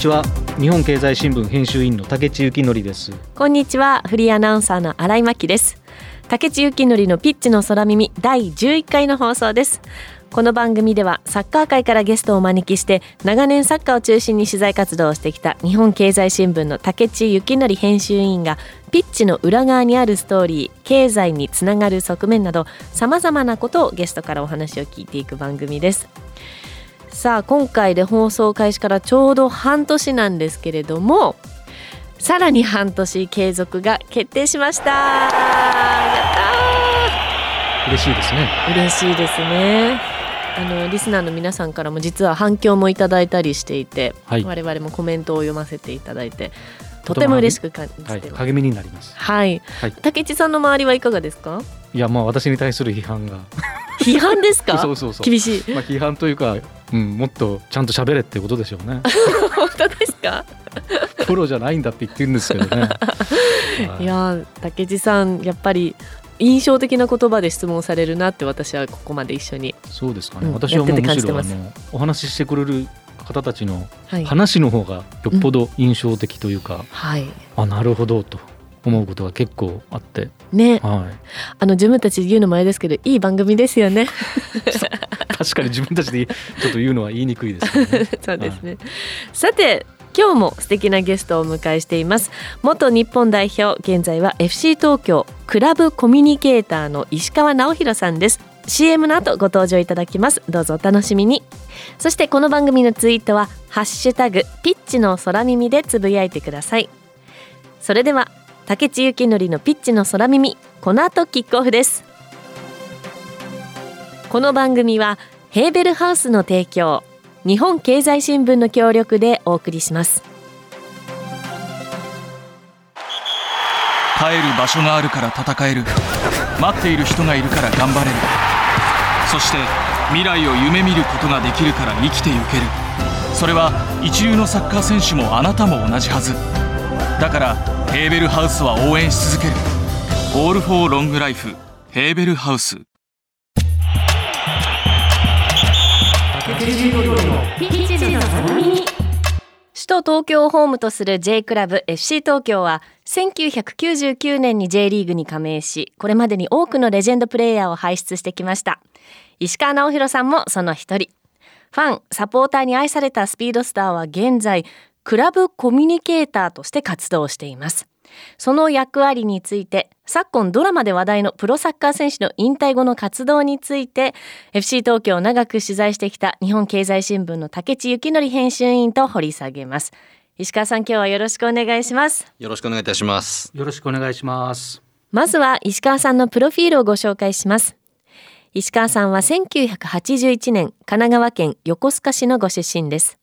こんにちは。日本経済新聞編集員の竹地幸則です。こんにちは。フリーアナウンサーの新井真希です。竹地幸則のピッチの空耳第11回の放送です。この番組ではサッカー界からゲストをお招きして長年サッカーを中心に取材活動をしてきた日本経済新聞の竹地幸則編集員がピッチの裏側にあるストーリー経済につながる側面などさまざまなことをゲストからお話を聞いていく番組です。さあ今回で放送開始からちょうど半年なんですけれどもさらに半年継続が決定しました。やった嬉しいですね。嬉しいですね。あのリスナーの皆さんからも実は反響もいただいたりしていて、はい、我々もコメントを読ませていただいてとても嬉しく感じてます、はい、励みになります。はい、はい、竹内さんの周りはいかがですか？いやまあ私に対する批判が。批判ですか？そうそうそう。厳しい。まあ批判というか、うん、もっとちゃんと喋れってことでしょうね。本当ですか？プロじゃないんだって言ってるんですけどね。い。や竹地さんやっぱり印象的な言葉で質問されるなって私はここまで一緒にそうですかね、うん、私はもうむしろあのお話ししてくれる方たちの話の方がよっぽど印象的というか、うん。はい、あなるほどと思うことが結構あって。ね、はい、あの自分たち言うのもあれですけどいい番組ですよね 確かに自分たちでちょっと言うのは言いにくいですね。そうですね、はい、さて今日も素敵なゲストをお迎えしています。元日本代表現在は FC 東京クラブコミュニケーターの石川直弘さんです。CM の後ご登場いただきます。どうぞお楽しみに。そしてこの番組のツイートはハッシュタグピッチの空耳でつぶやいてください。それでは竹地幸則のピッチの空耳この後キックオフですこの番組はヘーベルハウスの提供日本経済新聞の協力でお送りします。帰る場所があるから戦える。待っている人がいるから頑張れる。そして未来を夢見ることができるから生きてゆける。それは一流のサッカー選手もあなたも同じはず。だからヘーベルハウスは応援し続ける「オール・フォー・ロング・ライフ」ヘーベルハウス。首都東京をホームとする J クラブ FC 東京は1999年に J リーグに加盟しこれまでに多くのレジェンドプレーヤーを輩出してきました。石川直弘さんもその一人。ファンサポーターに愛されたスピードスターは現在クラブコミュニケーターとして活動しています。その役割について昨今ドラマで話題のプロサッカー選手の引退後の活動について FC 東京を長く取材してきた日本経済新聞の竹地幸則編集員と掘り下げます。石川さん今日はよろしくお願いします。よろしくお願いいたします。よろしくお願いします。まずは石川さんのプロフィールをご紹介します。石川さんは1981年神奈川県横須賀市のご出身です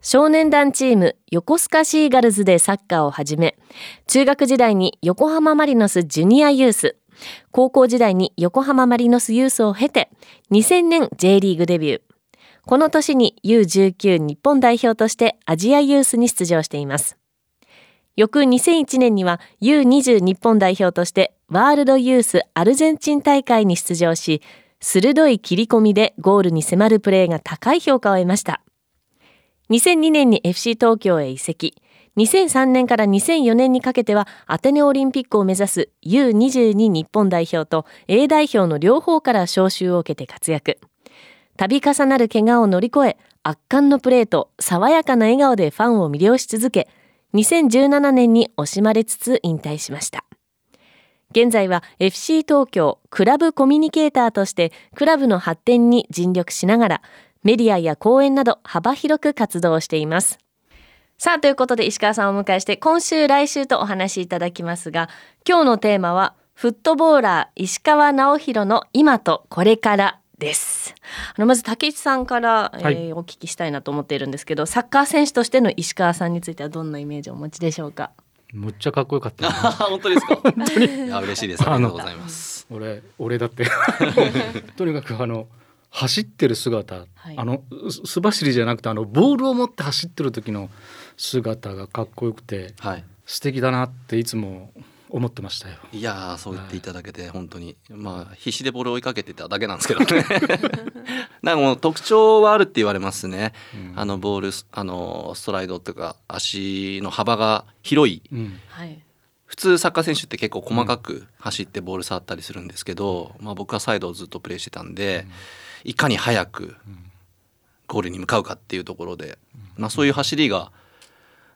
少年団チーム横須賀シーガルズでサッカーを始め中学時代に横浜マリノスジュニアユース高校時代に横浜マリノスユースを経て2000年 J リーグデビュー。この年に U19 日本代表としてアジアユースに出場しています。翌2001年には U20 日本代表としてワールドユースアルゼンチン大会に出場し鋭い切り込みでゴールに迫るプレーが高い評価を得ました。2002年に FC 東京へ移籍。2003年から2004年にかけてはアテネオリンピックを目指す U22 日本代表と A 代表の両方から招集を受けて活躍。度重なる怪我を乗り越え、圧巻のプレーと爽やかな笑顔でファンを魅了し続け、2017年に惜しまれつつ引退しました。現在は FC 東京クラブコミュニケーターとしてクラブの発展に尽力しながらメディアや講演など幅広く活動しています。さあということで石川さんをお迎えして今週来週とお話しいただきますが今日のテーマはフットボーラー石川直弘の今とこれからです。あのまず竹内さんから、はい、えー、お聞きしたいなと思っているんですけどサッカー選手としての石川さんについてはどんなイメージをお持ちでしょうか？むっちゃかっこよかった、本当ですか？いや嬉しいです。ありがとうございます。俺俺だって。とにかくあの走ってる姿、はい、あの素走りじゃなくてあのボールを持って走ってる時の姿がかっこよくて、はい、素敵だなっていつも思ってましたよ。いやそう言っていただけて本当に、まあ必死でボールを追いかけてただけなんですけどね。なんかもう特徴はあるって言われますね、うん、あのボールあのストライドというか足の幅が広い、うん、普通サッカー選手って結構細かく走ってボール触ったりするんですけど、まあ、僕はサイドをずっとプレーしてたんで、いかに早くゴールに向かうかっていうところで、まあ、そういう走りが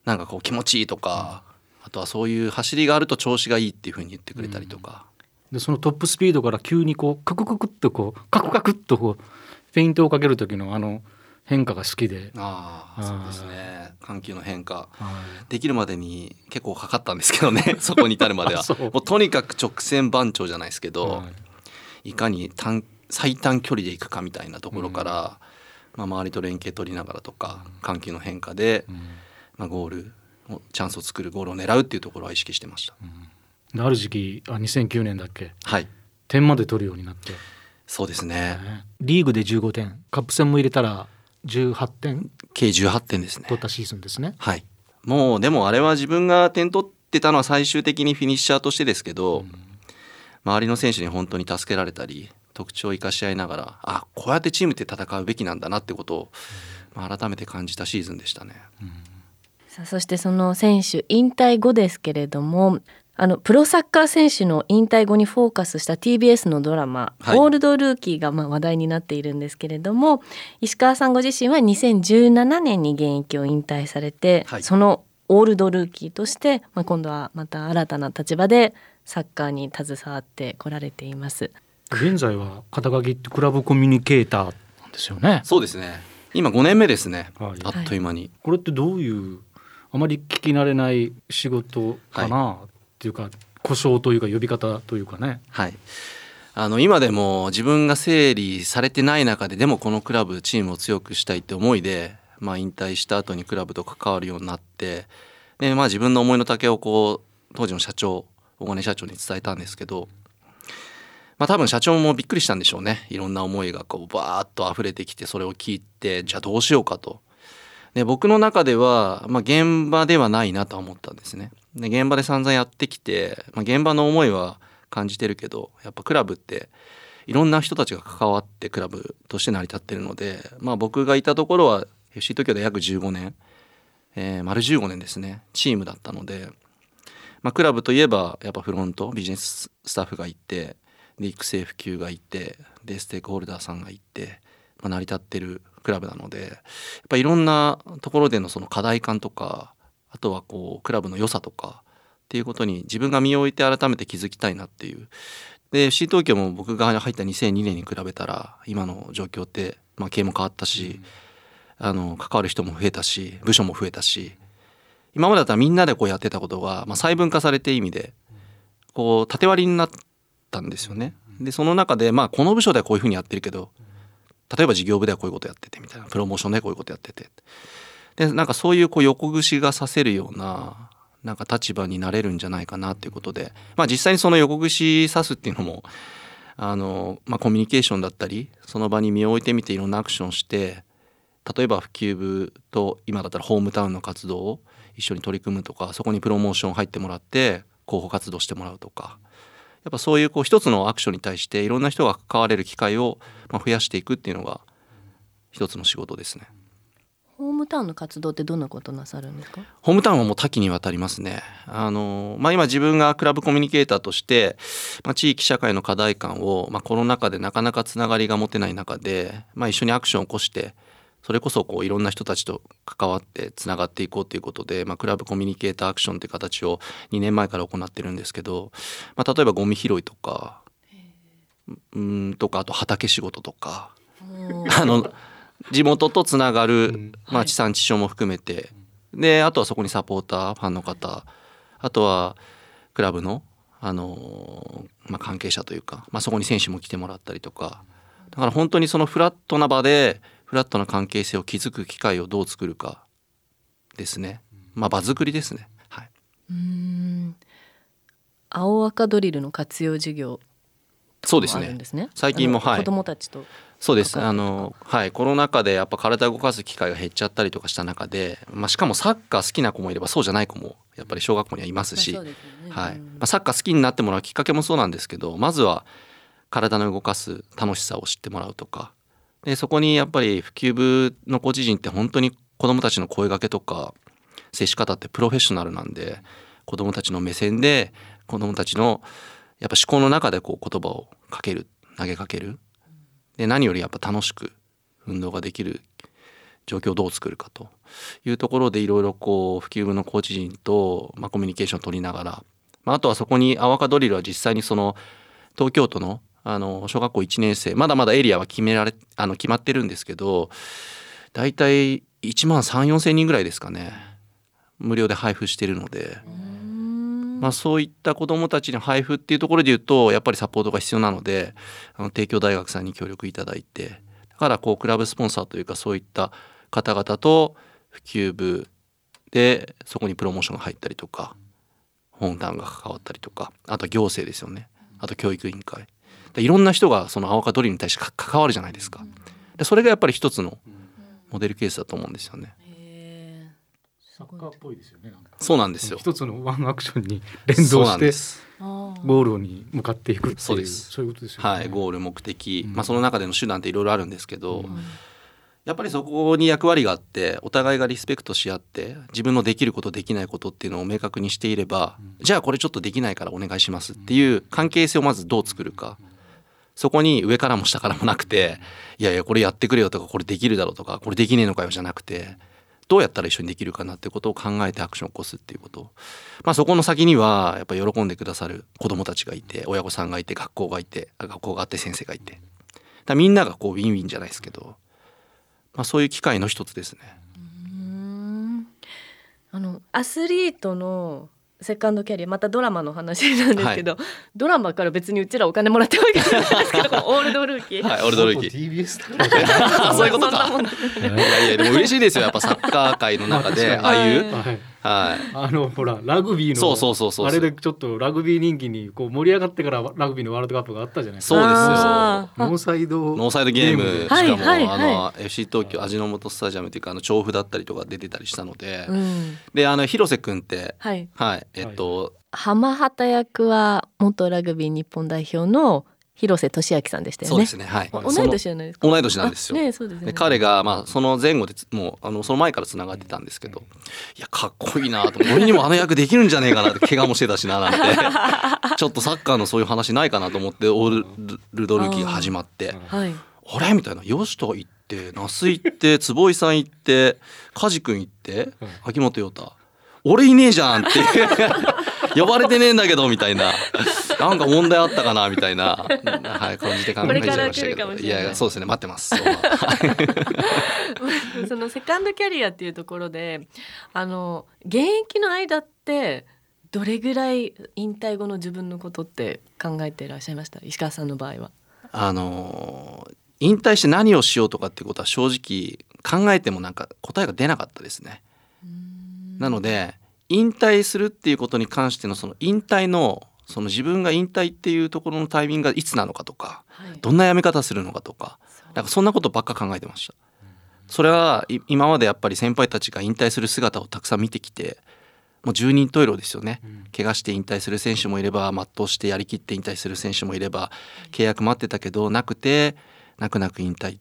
なんかこう気持ちいいとか、あとはそういう走りがあると調子がいいっていうふうに言ってくれたりとか。でそのトップスピードから急にこうカクカクっとこうカクカクっとこうフェイントをかける時のあの変化が好きで。ああそうですね。緩急の変化、できるまでに結構かかったんですけどね そこに至るまでは。もうとにかく直線番長じゃないですけど、はい、いかに短最短距離でいくかみたいなところから、うん、まあ、周りと連携取りながらとか緩急の変化で、うん、まあ、ゴールチャンスを作るゴールを狙うっていうところは意識してました。うん、ある時期あ2009年だっけ、はい、点まで取るようになって。そうですね、リーグで15点。カップ戦も入れたら18点？計18点ですね。取ったシーズンですね。はい。もうでもあれは自分が点取ってたのは最終的にフィニッシャーとしてですけど、うん、周りの選手に本当に助けられたり特徴を生かし合いながらあこうやってチームで戦うべきなんだなってことを、まあ、改めて感じたシーズンでしたね。うん、さあそしてその選手引退後ですけれどもあのプロサッカー選手の引退後にフォーカスした TBS のドラマ「はい、オールドルーキー」がまあ話題になっているんですけれども石川さんご自身は2017年に現役を引退されて、はい、そのオールドルーキーとして、まあ、今度はまた新たな立場でサッカーに携わってこられています。現在は肩書きってクラブコミュニケーターなんですよね。そうですね。今5年目ですね。はい、あっという間に、これってどういうあまり聞き慣れない仕事かな、はい、っていうか故障というか呼び方というかね。はい。あの今でも自分が整理されてない中ででもこのクラブチームを強くしたいって思いで、まあ、引退した後にクラブと関わるようになってで、まあ、自分の思いの丈をこう当時の社長大金社長に伝えたんですけどまあ多分社長もびっくりしたんでしょうねいろんな思いがこうバーッと溢れてきてそれを聞いてじゃあどうしようかと。で僕の中では、まあ、現場ではないなと思ったんですね。で現場で散々やってきて、まあ、現場の思いは感じてるけどやっぱクラブっていろんな人たちが関わってクラブとして成り立ってるので、まあ、僕がいたところは FC 東京で約15年、えー、丸15年ですねチームだったので、まあ、クラブといえばやっぱフロントビジネススタッフがいてで育成普及がいてでステークホルダーさんがいて、まあ、成り立ってるクラブなのでやっぱいろんなところでのその課題感とかあとはこうクラブの良さとかっていうことに自分が身を置いて改めて気づきたいなっていう。で FC 東京も僕が入った2002年に比べたら今の状況って、まあ、経営も変わったし、うん、あの関わる人も増えたし部署も増えたし今までだったらみんなでこうやってたことが、まあ、細分化されて意味でこう縦割りになったんですよね。でその中でまあこの部署ではこういうふうにやってるけど例えば事業部ではこういうことやっててみたいな。プロモーションでこういうことやってて。でなんかそういうこう横串がさせるようななんか立場になれるんじゃないかなっていうことで、まあ、実際にその横串刺すっていうのもあの、まあ、コミュニケーションだったりその場に身を置いてみていろんなアクションして例えば普及部と今だったらホームタウンの活動を一緒に取り組むとかそこにプロモーション入ってもらって広報活動してもらうとかやっぱそういうこう一つのアクションに対していろんな人が関われる機会をま増やしていくっていうのが一つの仕事ですね。ホームタウンの活動ってどんなことなさるんですか？ホームタウンはもう多岐にわたりますね。あのまあ、今自分がクラブコミュニケーターとして、まあ、地域社会の課題感を、まあ、コロナ禍でなかなかつながりが持てない中で、まあ、一緒にアクションを起こしてそれこそこういろんな人たちと関わってつながっていこうということで、まあ、クラブコミュニケーターアクションという形を2年前から行ってるんですけど、まあ、例えばゴミ拾いとかうんとかあと畑仕事とかあの地元とつながる、まあ、地産地消も含めて、であとはそこにサポーターファンの方。あとはクラブの、あのまあ、関係者というか、まあ、そこに選手も来てもらったりとか。だから本当にそのフラットな場でフラットな関係性を築く機会をどう作るかですね、まあ、場作りですね。はい、うん。青赤ドリルの活用授業そうですね。最近も、はい。子供たちとそうです。あの、はい、コロナ禍でやっぱ体を動かす機会が減っちゃったりとかした中で、まあ、しかもサッカー好きな子もいればそうじゃない子もやっぱり小学校にはいますし、はい。まあ、サッカー好きになってもらうきっかけもそうなんですけどまずは体の動かす楽しさを知ってもらうとかでそこにやっぱり普及部のコーチ陣って本当に子どもたちの声がけとか接し方ってプロフェッショナルなんで子どもたちの目線で子どもたちのやっぱ思考の中でこう言葉をかける投げかける。で何よりやっぱ楽しく運動ができる状況をどう作るかと。いうところでいろいろこう普及部のコーチ陣と、まあ、コミュニケーションを取りながら、まあ、あとはそこにアワカドリルは実際にその東京都のあの小学校1年生まだまだエリアは決められあの決まってるんですけど大体1万3 4千人ぐらいですかね。無料で配布してるので。まあ、そういった子どもたちに配布っていうところで言うとやっぱりサポートが必要なのであの帝京大学さんに協力いただいて。だからこうクラブスポンサーというかそういった方々と普及部でそこにプロモーションが入ったりとか本団が関わったりとかあと行政ですよね。あと教育委員会いろんな人がその青葉ドリルに対して関わるじゃないですか。でそれがやっぱり一つのモデルケースだと思うんですよね。サッカーっぽいですよね。そうなんですよ。一つのワンアクションに 連動してゴールに向かっていくそうです。そういうことですよね。はい、ゴール目的、まあその中での手段っていろいろあるんですけど、うん、やっぱりそこに役割があってお互いがリスペクトし合って自分のできることできないことっていうのを明確にしていれば、うん、じゃあこれちょっとできないからお願いしますっていう関係性をまずどう作るか。そこに上からも下からもなくていやいやこれやってくれよとかこれできるだろうとかこれできねえのかよじゃなくてどうやったら一緒にできるかなってことを考えてアクションを起こすっていうこと。まあそこの先にはやっぱ喜んでくださる子どもたちがいて親御さんがいて学校がいて学校があって先生がいて。だみんながこうウィンウィンじゃないですけど、まあ、そういう機会の一つですね。あのアスリートのセカンドキャリアまたドラマの話なんですけど、はい、ドラマから別にうちらお金もらってるわけじゃないですけど オールドルーキー。はいオールドルーキー。TBS そういうことか。いやいやでも嬉しいですよやっぱサッカー界の中で ああいう、はいはい、あのほらラグビーのそうそうそうそうあれでちょっとラグビー人気にこう盛り上がってからラグビーのワールドカップがあったじゃないですか。そうですよ。ノーサイドノーサイドゲーム。しかも、はいはい、あの FC 東京味の素スタジアムっていうかあの調布だったりとか出てたりしたので、うん、であの広瀬君ってはい、はい、えっと、浜畑役は元ラグビー日本代表の広瀬俊明さんでしたよね。そうですね。はい。同い年じゃないですか？同い年なんですよ。ね、そうですね。彼がまあその前後でもうあのその前から繋がってたんですけど、いやかっこいいなと、俺にもあの役できるんじゃねえかなって怪我もしてたしななんて、ちょっとサッカーのそういう話ないかなと思ってオールドルキーが始まって、はい、あれ？みたいな、よしと言って、那須行って、坪井さん行って、梶君行って、秋元陽太。俺いねえじゃんって。呼ばれてねえんだけどみたいな。なんか問題あったかなみたいな、はい、感じで考えちゃいましたけど。い。やそうですね。待ってます。そのセカンドキャリアっていうところであの現役の間ってどれぐらい引退後の自分のことって考えていらっしゃいました？石川さんの場合は。あの引退して何をしようとかっていうことは正直考えてもなんか答えが出なかったですね。なので引退するっていうことに関してのその引退のその自分が引退っていうところのタイミングがいつなのかとか、はい、どんな辞め方するのかとかなんかそんなことばっか考えてました。それは今までやっぱり先輩たちが引退する姿をたくさん見てきてもう十人十色ですよね、うん、怪我して引退する選手もいれば全うしてやりきって引退する選手もいれば契約待ってたけどなくて泣く泣く引退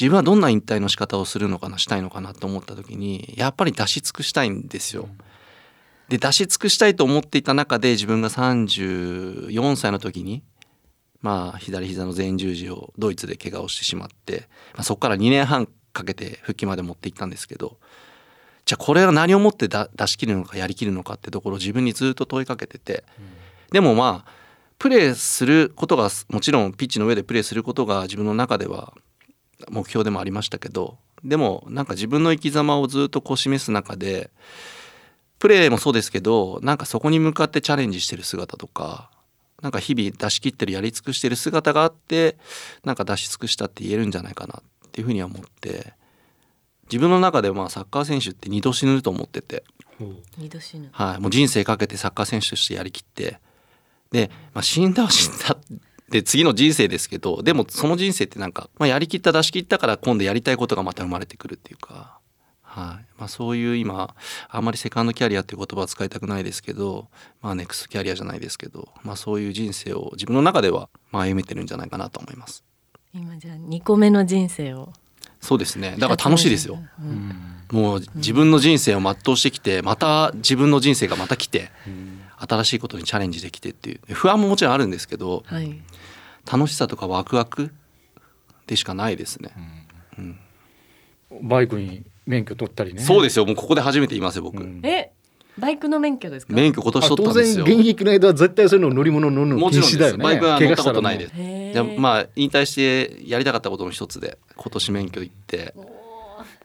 自分はどんな引退の仕方をするのかなしたいのかなと思った時にやっぱり出し尽くしたいんですよ。で出し尽くしたいと思っていた中で自分が34歳の時にまあ左膝の前十字をドイツで怪我をしてしまって、まあ、そこから2年半かけて復帰まで持っていったんですけどじゃあこれは何をもって出し切るのかやりきるのかってところを自分にずっと問いかけてて、でもまあプレーすることがもちろんピッチの上でプレーすることが自分の中では目標でもありましたけどでもなんか自分の生き様をずっとこう示す中でプレーもそうですけどなんかそこに向かってチャレンジしてる姿とかなんか日々出し切ってるやり尽くしてる姿があってなんか出し尽くしたって言えるんじゃないかなっていうふうには思って自分の中でまあサッカー選手って二度死ぬと思ってて。二度死ぬ。はい。もう人生かけてサッカー選手としてやりきって。で、まあ、死んだは死んだで次の人生ですけどでもその人生ってなんか、まあ、やりきった出し切ったから今度やりたいことがまた生まれてくるっていうか、はい。まあ、そういう今あんまりセカンドキャリアっていう言葉は使いたくないですけど、まあ、ネクストキャリアじゃないですけど、まあ、そういう人生を自分の中ではまあ歩めてるんじゃないかなと思います。今じゃあ2個目の人生を。そうですね。だから楽しいですよ、うん、もう自分の人生を全うしてきてまた自分の人生がまた来て、新しいことにチャレンジできてっていう。不安ももちろんあるんですけど、はい、楽しさとかワクワクでしかないですね、うん、バイクに免許取ったりね。そうですよ。もうここで初めて言いますよ僕、えバイクの免許ですか？免許今年取ったんですよ。当然現役の間は絶対そういうの乗り物乗るの禁止だよね。バイクは乗ったことないです。じゃまあ引退してやりたかったことの一つで今年免許行って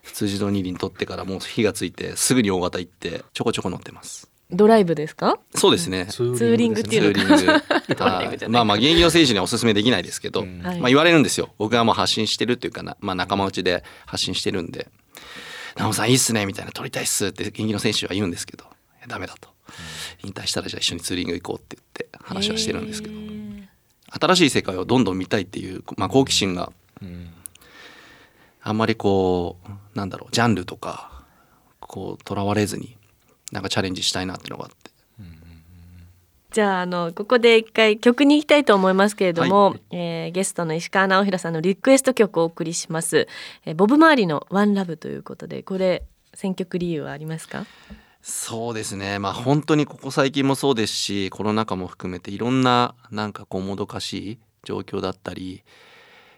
普通自動二輪取ってからもう火がついてすぐに大型行ってちょこちょこ乗ってますドライブですか？そうですね。ツーリングっていうの まあまあ現役の選手にはおすすめできないですけど、うん、まあ言われるんですよ。僕がもう発信してるっていうかな、まあ、仲間内で発信してるんで「直さんいいっすね」みたいな「撮りたいっす」って現役の選手は言うんですけどダメだと、引退したらじゃあ一緒にツーリング行こうって言って話はしてるんですけど。新しい世界をどんどん見たいっていう、まあ、好奇心が、あんまりこうなんだろうジャンルとかこうとらわれずになんかチャレンジしたいなってのがあって。じゃああのここで一回曲に行きたいと思いますけれども、はい、えー、ゲストの石川直弘さんのリクエスト曲をお送りします、えー、ボブ周りのワンラブということでこれ選曲理由はありますか？そうですね。まあ本当にここ最近もそうですしコロナ禍も含めていろんななんかこうもどかしい状況だったり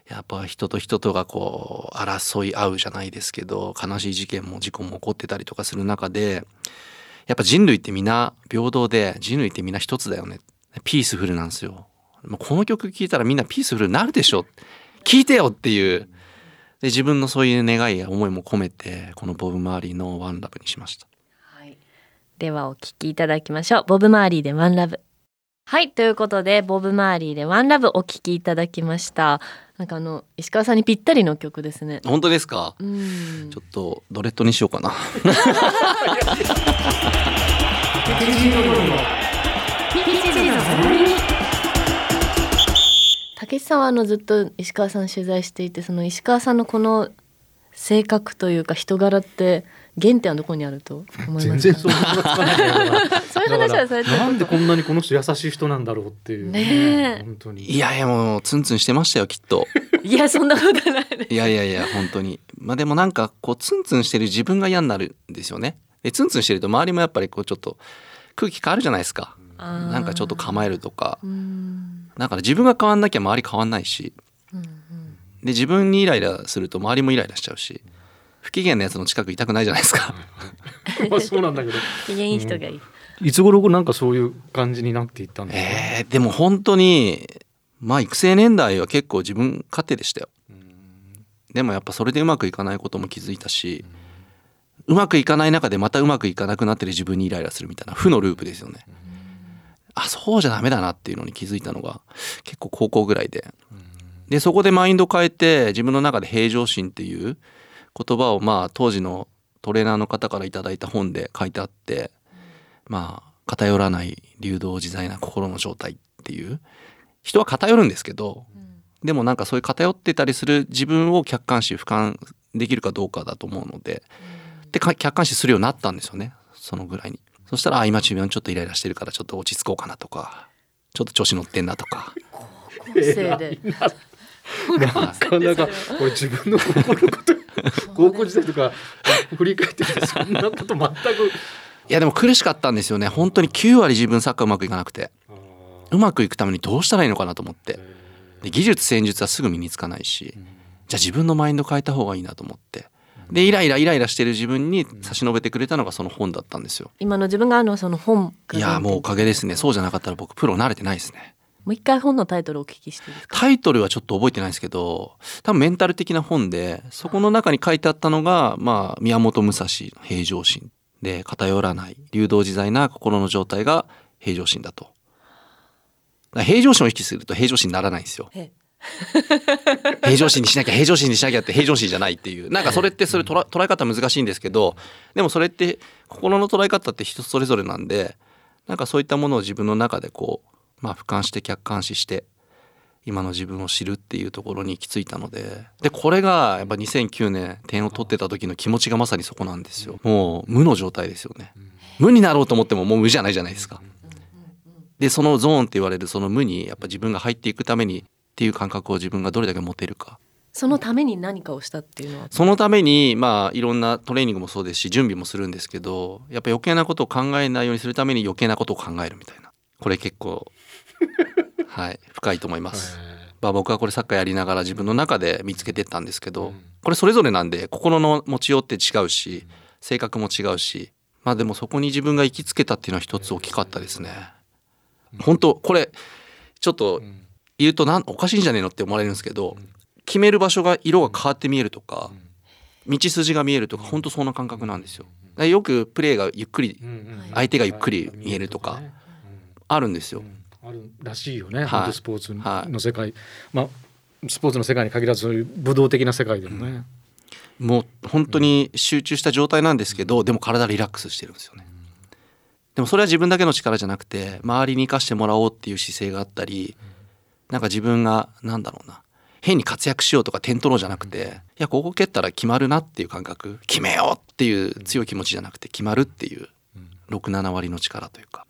やっぱ人と人とがこう争い合うじゃないですけど悲しい事件も事故も起こってたりとかする中でやっぱ人類って皆平等で人類って皆一つだよね。ピースフルなんですよ。この曲聴いたらみんなピースフルになるでしょ。聞いてよっていう。で自分のそういう願いや思いも込めてこのボブ・マーリーの「ワンラブにしました。はい。ではお聞きいただきましょう。ボブ・マーリーでワンラブはい。ということでボブ・マーリーでワンラブお聞きいただきました。なんかあの石川さんにぴったりの曲ですね。本当ですか？ちょっとドレッドにしようかな。竹内さんはあのずっと石川さん取材していてその石川さんのこの性格というか人柄って原点はどこにあると思います全然想像がつかないそういう話はされてなんでこんなにこの人優しい人なんだろうっていう。ね本当に。いやいやもうツンツンしてましたよきっと。いやそんなことないいやいやいや本当に。まあでもなんかこうツンツンしてる自分が嫌になるんですよね。でツンツンしてると周りもやっぱりこうちょっと空気変わるじゃないですか。なんかちょっと構えるとか。だから自分が変わんなきゃ周り変わんないし、うんうん、で自分にイライラすると周りもイライラしちゃうし、不機嫌なやつの近くいたくないじゃないですか。まあそうなんだけど。機嫌いい人がいい、うん、いつ頃なんかそういう感じになっていったんですか、えー、でも本当にまあ育成年代は結構自分勝手でしたよ。でもやっぱそれでうまくいかないことも気づいたしうまくいかない中でまたうまくいかなくなってる自分にイライラするみたいな負のループですよね。あそうじゃダメだなっていうのに気づいたのが結構高校ぐらいで。でそこでマインド変えて自分の中で平常心っていう言葉をまあ当時のトレーナーの方から頂いた本で書いてあってまあ偏らない流動自在な心の状態っていう。人は偏るんですけど、でもなんかそういう偏ってたりする自分を客観視俯瞰できるかどうかだと思うので、で客観視するようになったんですよね。そのぐらいに。そしたらあ今自分ちょっとイライラしてるからちょっと落ち着こうかなとかちょっと調子乗ってんなとか。なかなかこれ自分の心のこと 高校時代とか振り返ってそんなこと全く。いやでも苦しかったんですよね。本当に9割自分サッカーうまくいかなくて。うまくいくためにどうしたらいいのかなと思って。で技術戦術はすぐ身につかないしじゃあ自分のマインド変えた方がいいなと思って。でイライライライラしてる自分に差し伸べてくれたのがその本だったんですよ。今の自分があるのはその本いやもうおかげですね。そうじゃなかったら僕プロ慣れてないですねもう一回本のタイトルをお聞きしていいですか？タイトルはちょっと覚えてないですけど多分メンタル的な本でそこの中に書いてあったのが、まあ、宮本武蔵の平常心で偏らない流動自在な心の状態が平常心だと。平常心を意識すると平常心にならないんですよ。平常心にしなきゃ平常心にしなきゃって平常心じゃないっていう。なんかそれってそれ捉え方難しいんですけどでもそれって心の捉え方って人それぞれなんでなんかそういったものを自分の中でこうまあ、俯瞰して客観視して今の自分を知るっていうところに行き着いたので。でこれがやっぱ2009年点を取ってた時の気持ちがまさにそこなんですよ。もう無の状態ですよね。無になろうと思ってももう無じゃないじゃないですか。でそのゾーンって言われるその無にやっぱ自分が入っていくためにっていう感覚を自分がどれだけ持てるか。そのために何かをしたっていうのは？そのためにまあいろんなトレーニングもそうですし準備もするんですけどやっぱ余計なことを考えないようにするために余計なことを考えるみたいな。これ結構はい深いと思います。まあ、僕はこれサッカーやりながら自分の中で見つけてったんですけど、これそれぞれなんで心の持ちようって違うし性格も違うしまあでもそこに自分が行きつけたっていうのは一つ大きかったですね。本当これちょっと言うとなんおかしいんじゃねえのって思われるんですけど決める場所が色が変わって見えるとか道筋が見えるとか本当そんな感覚なんですよ。よくプレーがゆっくり相手がゆっくり見えるとかあるんですよ。あるらしいよね、はい、スポーツの世界、はい、まあスポーツの世界に限らずそういう武道的な世界でもね、うん、もう本当に集中した状態なんですけど、うん、でも体リラックスしてるんですよね、うん、でもそれは自分だけの力じゃなくて周りに生かしてもらおうっていう姿勢があったり、うん、なんか自分がなんだろうな変に活躍しようとか点取ろうじゃなくて、いやここ蹴ったら決まるなっていう感覚決めようっていう強い気持ちじゃなくて決まるっていう67割の力というか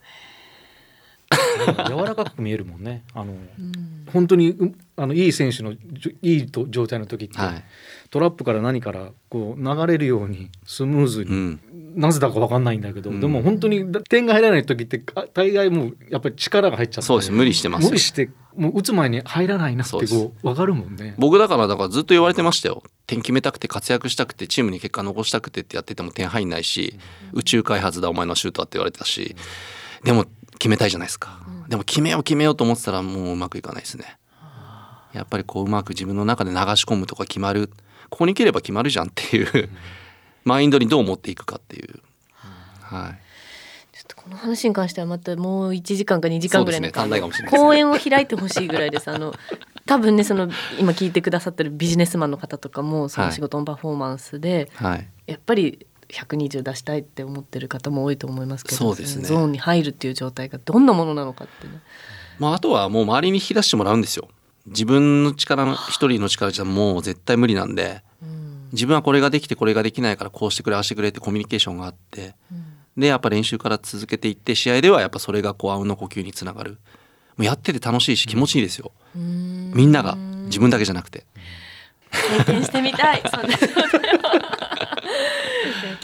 柔らかく見えるもんね。あの、うん、本当にあのいい選手のいいと状態の時って、はい、トラップから何からこう流れるようにスムーズに、うん、なぜだか分かんないんだけど、うん、でも本当に点が入らない時って大概もうやっぱり力が入っちゃってそうです無理してます無理してもう打つ前に入らないなってこう分かるもんね。僕だからだからずっと言われてましたよ。点決めたくて活躍したくてチームに結果残したくてってやってても点入んないし、宇宙開発だお前のシュートはって言われてたし、でも決めたいじゃないですか、でも決めよう決めようと思ってたらもううまくいかないですね。やっぱりこううまく自分の中で流し込むとか決まる。ここに切れば決まるじゃんっていう。マインドにどう持っていくかっていう、はい。ちょっとこの話に関してはまたもう1時間か2時間ぐらいの、ね、講演を開いてほしいぐらいです。あの 多分ねその今聞いてくださってるビジネスマンの方とかもその仕事のパフォーマンスで、はい、やっぱり120出したいって思ってる方も多いと思いますけどそうですね。ゾーンに入るっていう状態がどんなものなのかってね。まあ、あとはもう周りに引き出してもらうんですよ。自分の力の一人の力じゃもう絶対無理なんで、うん、自分はこれができてこれができないからこうしてくれああしてくれってコミュニケーションがあって、うん、でやっぱ練習から続けていって試合ではやっぱそれがこうあうんの呼吸につながる。もうやってて楽しいし気持ちいいですよ、うん、みんなが自分だけじゃなくて。経験してみたい。そんな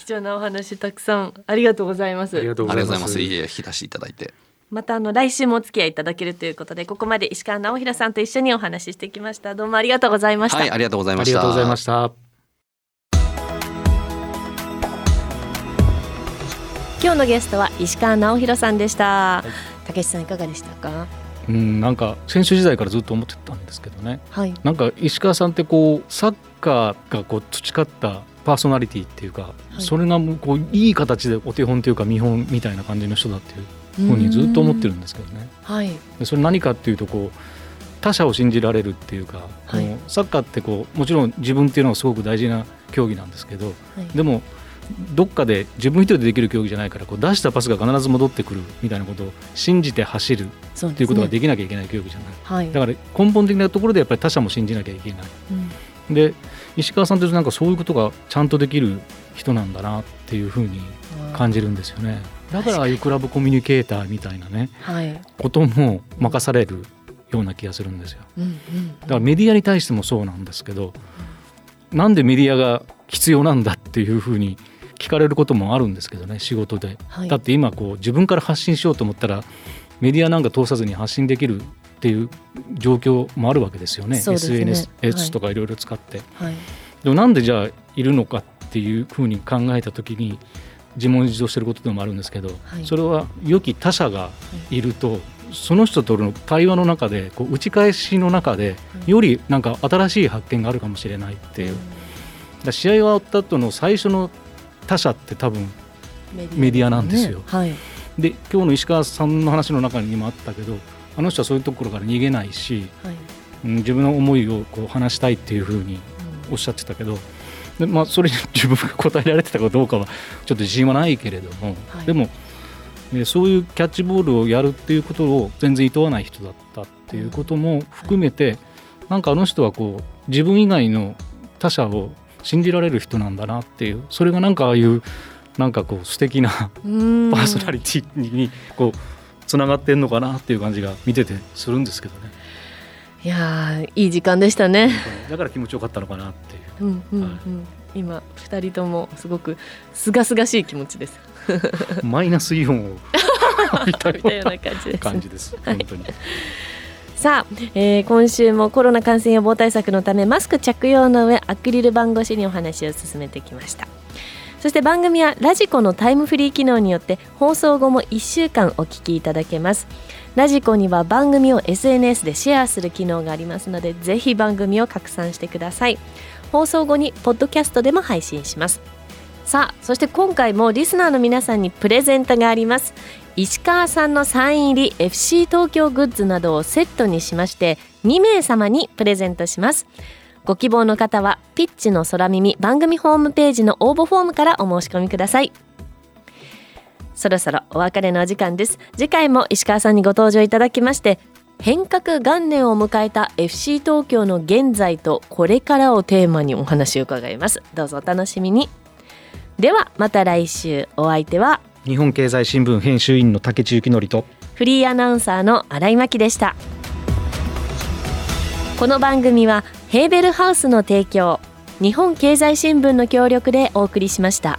貴重なお話たくさんありがとうございます。ありがとうございます。いえ引き出しいただいてまたあの来週もお付き合いいただけるということでここまで石川直弘さんと一緒にお話ししてきました。どうもありがとうございました、はい、ありがとうございました。ありがとうございました。今日のゲストは石川直弘さんでした、たけしさんいかがでしたか？うんなんか選手時代からずっと思ってたんですけどね、はい、なんか石川さんってこうサッカーがこう培ったパーソナリティっていうか、はい、それがこういい形でお手本というか見本みたいな感じの人だっていうふうにずっと思ってるんですけどね。はい、でそれ何かっていうとこう他者を信じられるっていうか、はい、サッカーってこうもちろん自分っていうのはすごく大事な競技なんですけど、はい、でもどっかで自分一人でできる競技じゃないからこう出したパスが必ず戻ってくるみたいなことを信じて走るっていうことができなきゃいけない競技じゃない、はい、だから根本的なところでやっぱり他者も信じなきゃいけない、うん、で石川さんってなんかそういうことがちゃんとできる人なんだなっていうふうに感じるんですよね。だからああいうクラブコミュニケーターみたいなね、はい、ことも任されるような気がするんですよ。うんうん、だからメディアに対してもそうなんですけど、なんでメディアが必要なんだっていうふうに聞かれることもあるんですけどね仕事で、はい、だって今こう自分から発信しようと思ったらメディアなんか通さずに発信できるっていう状況もあるわけですよね、ね、SNS とかい。ろいろ使って。はい、でもなんでじゃあいるのかっていうふうに考えた時に自問自答してることでもあるんですけど、はい、それは良き他者がいると、その人との対話の中でこう打ち返しの中でよりなんか新しい発見があるかもしれないっていう。だ試合が終わった後の最初の他者って多分メディアなんですよ。ね。はい、で今日の石川さんの話の中にもあったけどあの人はそういうところから逃げないし、はい、自分の思いをこう話したいっていうふうにおっしゃってたけど、でまあ、それに自分が答えられてたかどうかは ちょっと自信はないけれども、はい、でもでそういうキャッチボールをやるっていうことを全然厭わない人だったっていうことも含めて、なんかあの人はこう自分以外の他者を信じられる人なんだなっていうそれがなんかああいうなんかこう素敵なパーソナリティにこうつながってんのかなっていう感じが見ててするんですけどね。いやいい時間でしたね。だから気持ちよかったのかなっていう。うんうんうん、はい、今二人ともすごく清々しい気持ちです。マイナスイオンを見 たような感じです。感じです。本当に。さあ、えー、今週もコロナ感染予防対策のためマスク着用の上アクリル板越しにお話を進めてきましたそして番組はラジコのタイムフリー機能によって放送後も1週間お聞きいただけます。ラジコには番組を SNS でシェアする機能がありますのでぜひ番組を拡散してください。放送後にポッドキャストでも配信します。さあそして今回もリスナーの皆さんにプレゼントがあります。石川さんのサイン入り FC 東京グッズなどをセットにしまして2名様にプレゼントします。ご希望の方はピッチの空耳番組ホームページの応募フォームからお申し込みください。そろそろお別れのお時間です。次回も石川さんにご登場いただきまして変革元年を迎えた FC 東京の現在とこれからをテーマにお話を伺います。どうぞお楽しみに。ではまた来週。お相手は日本経済新聞編集員の竹内幸則とフリーアナウンサーの新井真希でした。この番組はヘーベルハウスの提供日本経済新聞の協力でお送りしました。